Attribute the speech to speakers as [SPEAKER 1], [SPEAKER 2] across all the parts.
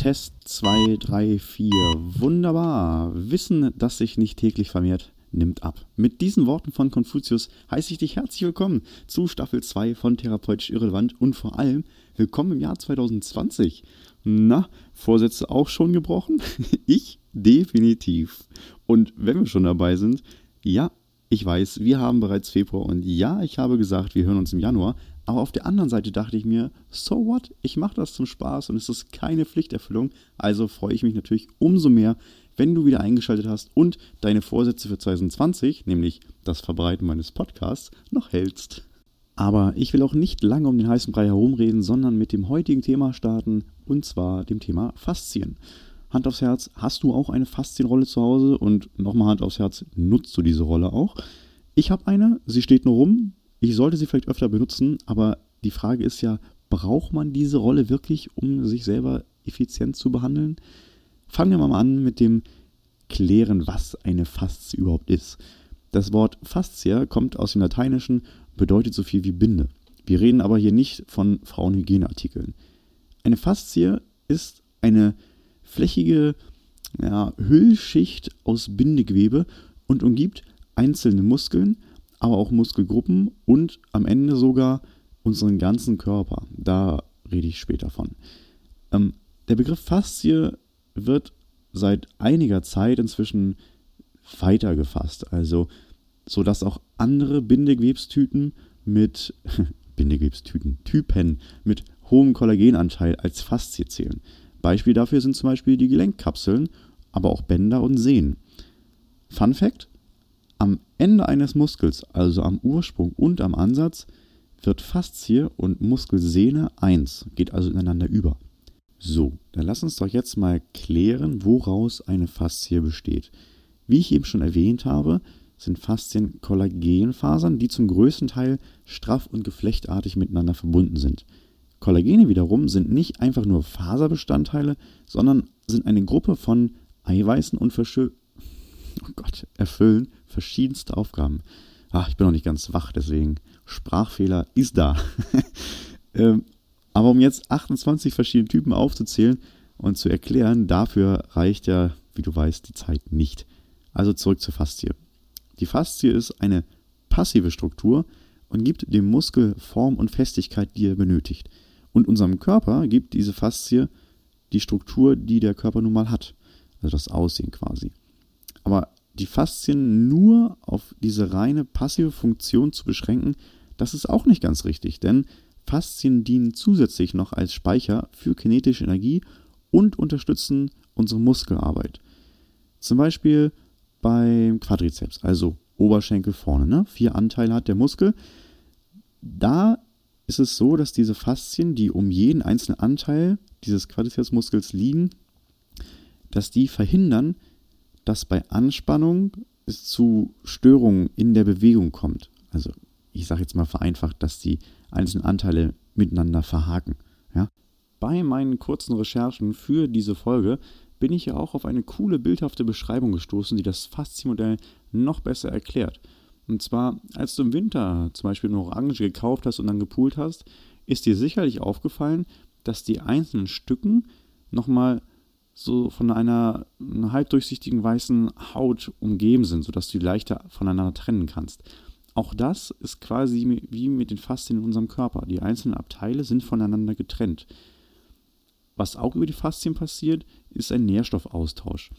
[SPEAKER 1] Test 2, 3, 4. Wunderbar. Wissen, das sich nicht täglich vermehrt, nimmt ab. Mit diesen Worten von Konfuzius heiße ich dich herzlich willkommen zu Staffel 2 von Therapeutisch Irrelevant und vor allem willkommen im Jahr 2020. Na, Vorsätze auch schon gebrochen? ich definitiv. Und wenn wir schon dabei sind, ja, ich weiß, wir haben bereits Februar und ja, ich habe gesagt, wir hören uns im Januar, aber auf der anderen Seite dachte ich mir, so what? Ich mache das zum Spaß und es ist keine Pflichterfüllung. Also freue ich mich natürlich umso mehr, wenn du wieder eingeschaltet hast und deine Vorsätze für 2020, nämlich das Verbreiten meines Podcasts, noch hältst. Aber ich will auch nicht lange um den heißen Brei herumreden, sondern mit dem heutigen Thema starten und zwar dem Thema Faszien. Hand aufs Herz, hast du auch eine Faszienrolle zu Hause? Und nochmal Hand aufs Herz, nutzt du diese Rolle auch? Ich habe eine, sie steht nur rum, ich sollte sie vielleicht öfter benutzen, aber die Frage ist ja, braucht man diese Rolle wirklich, um sich selber effizient zu behandeln? Fangen wir mal an mit dem Klären, was eine Faszie überhaupt ist. Das Wort Fascia kommt aus dem Lateinischen, bedeutet so viel wie Binde. Wir reden aber hier nicht von Frauenhygieneartikeln. Eine Faszie ist eine flächige ja, Hüllschicht aus Bindegewebe und umgibt einzelne Muskeln, aber auch Muskelgruppen und am Ende sogar unseren ganzen Körper. Da rede ich später von. Ähm, der Begriff Faszie wird seit einiger Zeit inzwischen weiter gefasst, also so dass auch andere Bindegewebstüten mit Bindegewebstüten Typen mit hohem Kollagenanteil als Faszie zählen. Beispiel dafür sind zum Beispiel die Gelenkkapseln, aber auch Bänder und Sehnen. Fun Fact: am Ende eines Muskels, also am Ursprung und am Ansatz, wird Faszie und Muskelsehne eins, geht also ineinander über. So, dann lass uns doch jetzt mal klären, woraus eine Faszie besteht. Wie ich eben schon erwähnt habe, sind Faszien Kollagenfasern, die zum größten Teil straff und geflechtartig miteinander verbunden sind. Kollagene wiederum sind nicht einfach nur Faserbestandteile, sondern sind eine Gruppe von Eiweißen und Verschö oh Gott, erfüllen verschiedenste Aufgaben. Ach, ich bin noch nicht ganz wach, deswegen Sprachfehler ist da. ähm, aber um jetzt 28 verschiedene Typen aufzuzählen und zu erklären, dafür reicht ja, wie du weißt, die Zeit nicht. Also zurück zur Faszie. Die Faszie ist eine passive Struktur und gibt dem Muskel Form und Festigkeit, die er benötigt. Und unserem Körper gibt diese Faszie die Struktur, die der Körper nun mal hat. Also das Aussehen quasi. Aber die Faszien nur auf diese reine passive Funktion zu beschränken, das ist auch nicht ganz richtig, denn Faszien dienen zusätzlich noch als Speicher für kinetische Energie und unterstützen unsere Muskelarbeit. Zum Beispiel beim Quadrizeps, also Oberschenkel vorne, ne? vier Anteile hat der Muskel. Da ist es so, dass diese Faszien, die um jeden einzelnen Anteil dieses Quadrizepsmuskels liegen, dass die verhindern, dass bei Anspannung es zu Störungen in der Bewegung kommt. Also ich sage jetzt mal vereinfacht, dass die einzelnen Anteile miteinander verhaken. Ja? Bei meinen kurzen Recherchen für diese Folge bin ich ja auch auf eine coole bildhafte Beschreibung gestoßen, die das Faszienmodell noch besser erklärt. Und zwar, als du im Winter zum Beispiel eine Orange gekauft hast und dann gepult hast, ist dir sicherlich aufgefallen, dass die einzelnen Stücken nochmal so von einer, einer halbdurchsichtigen weißen Haut umgeben sind, sodass du die leichter voneinander trennen kannst. Auch das ist quasi wie mit den Faszien in unserem Körper. Die einzelnen Abteile sind voneinander getrennt. Was auch über die Faszien passiert, ist ein Nährstoffaustausch.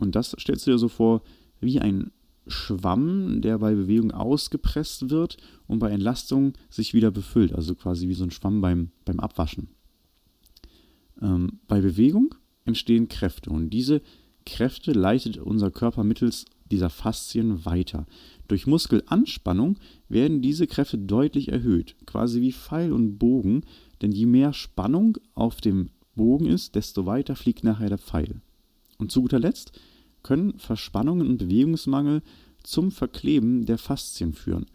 [SPEAKER 1] Und das stellst du dir so vor wie ein Schwamm, der bei Bewegung ausgepresst wird und bei Entlastung sich wieder befüllt. Also quasi wie so ein Schwamm beim, beim Abwaschen. Ähm, bei Bewegung entstehen Kräfte und diese Kräfte leitet unser Körper mittels dieser Faszien weiter. Durch Muskelanspannung werden diese Kräfte deutlich erhöht, quasi wie Pfeil und Bogen, denn je mehr Spannung auf dem Bogen ist, desto weiter fliegt nachher der Pfeil. Und zu guter Letzt können Verspannungen und Bewegungsmangel zum Verkleben der Faszien führen.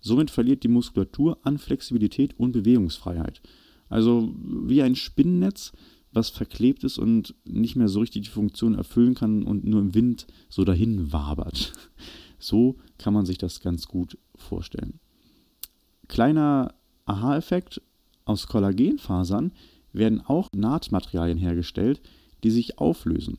[SPEAKER 1] Somit verliert die Muskulatur an Flexibilität und Bewegungsfreiheit. Also wie ein Spinnennetz was verklebt ist und nicht mehr so richtig die Funktion erfüllen kann und nur im Wind so dahin wabert. So kann man sich das ganz gut vorstellen. Kleiner Aha-Effekt: Aus Kollagenfasern werden auch Nahtmaterialien hergestellt, die sich auflösen.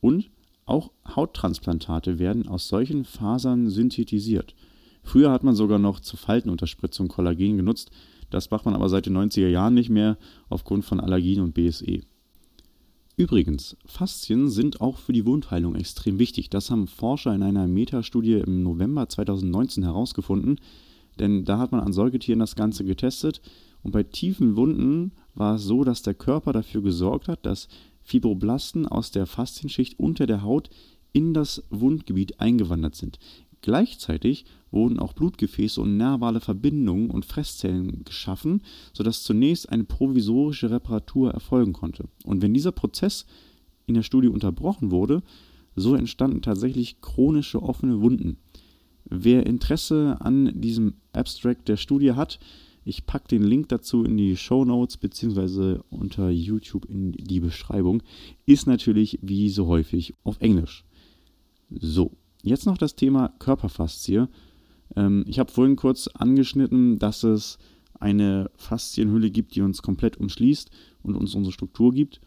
[SPEAKER 1] Und auch Hauttransplantate werden aus solchen Fasern synthetisiert. Früher hat man sogar noch zur Faltenunterspritzung Kollagen genutzt, das macht man aber seit den 90er Jahren nicht mehr aufgrund von Allergien und BSE. Übrigens, Faszien sind auch für die Wundheilung extrem wichtig. Das haben Forscher in einer Metastudie im November 2019 herausgefunden, denn da hat man an Säugetieren das Ganze getestet und bei tiefen Wunden war es so, dass der Körper dafür gesorgt hat, dass Fibroblasten aus der Faszienschicht unter der Haut in das Wundgebiet eingewandert sind. Gleichzeitig wurden auch Blutgefäße und nervale Verbindungen und Fresszellen geschaffen, sodass zunächst eine provisorische Reparatur erfolgen konnte. Und wenn dieser Prozess in der Studie unterbrochen wurde, so entstanden tatsächlich chronische offene Wunden. Wer Interesse an diesem Abstract der Studie hat, ich packe den Link dazu in die Show Notes beziehungsweise unter YouTube in die Beschreibung. Ist natürlich wie so häufig auf Englisch. So, jetzt noch das Thema Körperfaszie. Ähm, ich habe vorhin kurz angeschnitten, dass es eine Faszienhülle gibt, die uns komplett umschließt und uns unsere Struktur gibt.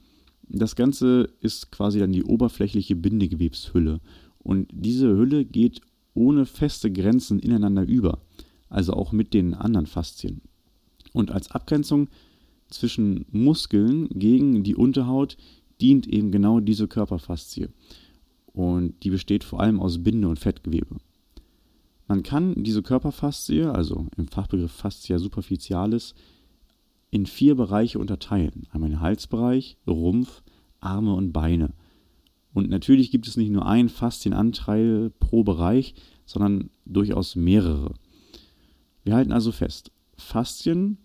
[SPEAKER 1] Das Ganze ist quasi dann die oberflächliche Bindegewebshülle. Und diese Hülle geht ohne feste Grenzen ineinander über also auch mit den anderen Faszien. Und als Abgrenzung zwischen Muskeln gegen die Unterhaut dient eben genau diese Körperfaszie. Und die besteht vor allem aus Binde- und Fettgewebe. Man kann diese Körperfaszie, also im Fachbegriff Fascia superficialis, in vier Bereiche unterteilen. Einmal den Halsbereich, Rumpf, Arme und Beine. Und natürlich gibt es nicht nur einen Faszienanteil pro Bereich, sondern durchaus mehrere. Wir halten also fest, Faszien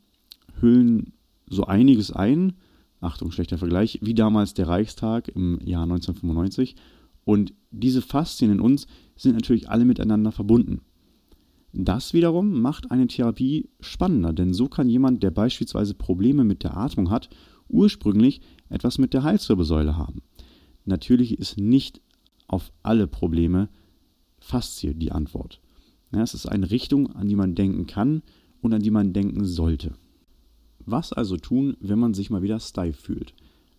[SPEAKER 1] hüllen so einiges ein, Achtung, schlechter Vergleich, wie damals der Reichstag im Jahr 1995. Und diese Faszien in uns sind natürlich alle miteinander verbunden. Das wiederum macht eine Therapie spannender, denn so kann jemand, der beispielsweise Probleme mit der Atmung hat, ursprünglich etwas mit der Halswirbelsäule haben. Natürlich ist nicht auf alle Probleme Faszie die Antwort. Ja, es ist eine Richtung, an die man denken kann und an die man denken sollte. Was also tun, wenn man sich mal wieder steif fühlt?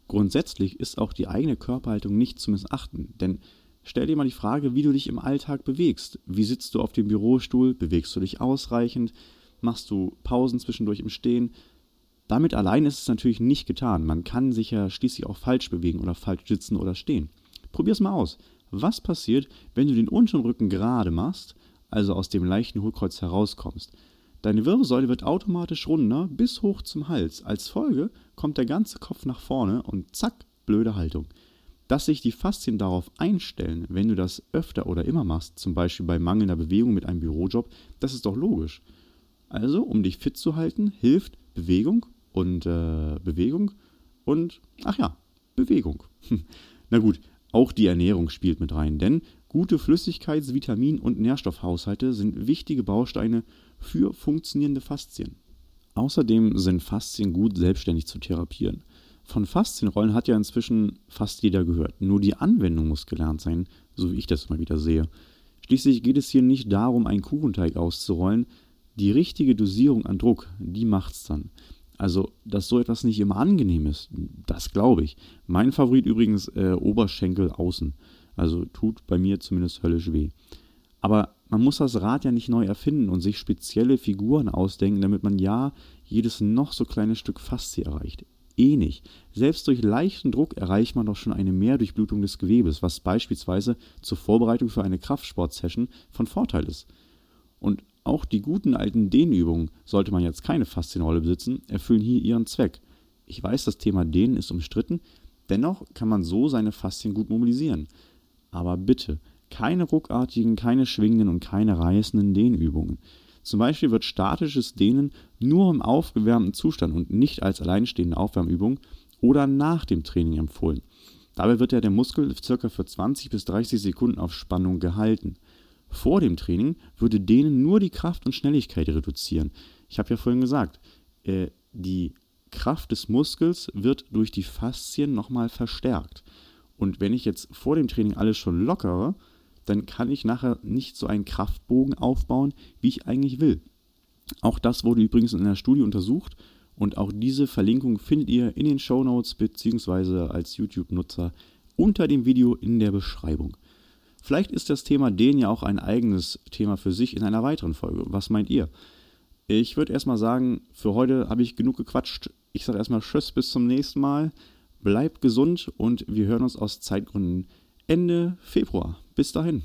[SPEAKER 1] Grundsätzlich ist auch die eigene Körperhaltung nicht zu missachten, denn stell dir mal die Frage, wie du dich im Alltag bewegst. Wie sitzt du auf dem Bürostuhl? Bewegst du dich ausreichend? Machst du Pausen zwischendurch im Stehen? Damit allein ist es natürlich nicht getan. Man kann sich ja schließlich auch falsch bewegen oder falsch sitzen oder stehen. Probier es mal aus. Was passiert, wenn du den unteren Rücken gerade machst also aus dem leichten Hohlkreuz herauskommst. Deine Wirbelsäule wird automatisch runder bis hoch zum Hals. Als Folge kommt der ganze Kopf nach vorne und zack, blöde Haltung. Dass sich die Faszien darauf einstellen, wenn du das öfter oder immer machst, zum Beispiel bei mangelnder Bewegung mit einem Bürojob, das ist doch logisch. Also, um dich fit zu halten, hilft Bewegung und äh, Bewegung und, ach ja, Bewegung. Na gut, auch die Ernährung spielt mit rein, denn Gute Flüssigkeits-, Vitamin- und Nährstoffhaushalte sind wichtige Bausteine für funktionierende Faszien. Außerdem sind Faszien gut selbstständig zu therapieren. Von Faszienrollen hat ja inzwischen fast jeder gehört. Nur die Anwendung muss gelernt sein, so wie ich das immer wieder sehe. Schließlich geht es hier nicht darum, einen Kuchenteig auszurollen. Die richtige Dosierung an Druck, die macht's dann. Also, dass so etwas nicht immer angenehm ist, das glaube ich. Mein Favorit übrigens äh, Oberschenkel außen. Also tut bei mir zumindest höllisch weh. Aber man muss das Rad ja nicht neu erfinden und sich spezielle Figuren ausdenken, damit man ja jedes noch so kleine Stück Faszie erreicht. Eh nicht. Selbst durch leichten Druck erreicht man doch schon eine Mehrdurchblutung des Gewebes, was beispielsweise zur Vorbereitung für eine Kraftsportsession von Vorteil ist. Und auch die guten alten Dehnübungen, sollte man jetzt keine Faszienrolle besitzen, erfüllen hier ihren Zweck. Ich weiß, das Thema Dehnen ist umstritten, dennoch kann man so seine Faszien gut mobilisieren. Aber bitte, keine ruckartigen, keine schwingenden und keine reißenden Dehnübungen. Zum Beispiel wird statisches Dehnen nur im aufgewärmten Zustand und nicht als alleinstehende Aufwärmübung oder nach dem Training empfohlen. Dabei wird ja der Muskel ca. für 20 bis 30 Sekunden auf Spannung gehalten. Vor dem Training würde Dehnen nur die Kraft und Schnelligkeit reduzieren. Ich habe ja vorhin gesagt, äh, die Kraft des Muskels wird durch die Faszien nochmal verstärkt. Und wenn ich jetzt vor dem Training alles schon lockere, dann kann ich nachher nicht so einen Kraftbogen aufbauen, wie ich eigentlich will. Auch das wurde übrigens in einer Studie untersucht Und auch diese Verlinkung findet ihr in den Show Notes bzw. als YouTube-Nutzer unter dem Video in der Beschreibung. Vielleicht ist das Thema den ja auch ein eigenes Thema für sich in einer weiteren Folge. Was meint ihr? Ich würde erstmal sagen, für heute habe ich genug gequatscht. Ich sage erstmal Tschüss, bis zum nächsten Mal. Bleibt gesund und wir hören uns aus Zeitgründen Ende Februar. Bis dahin.